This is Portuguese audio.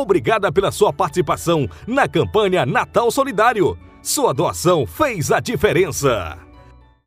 obrigada pela sua participação na campanha Natal Solidário. Sua doação fez a diferença.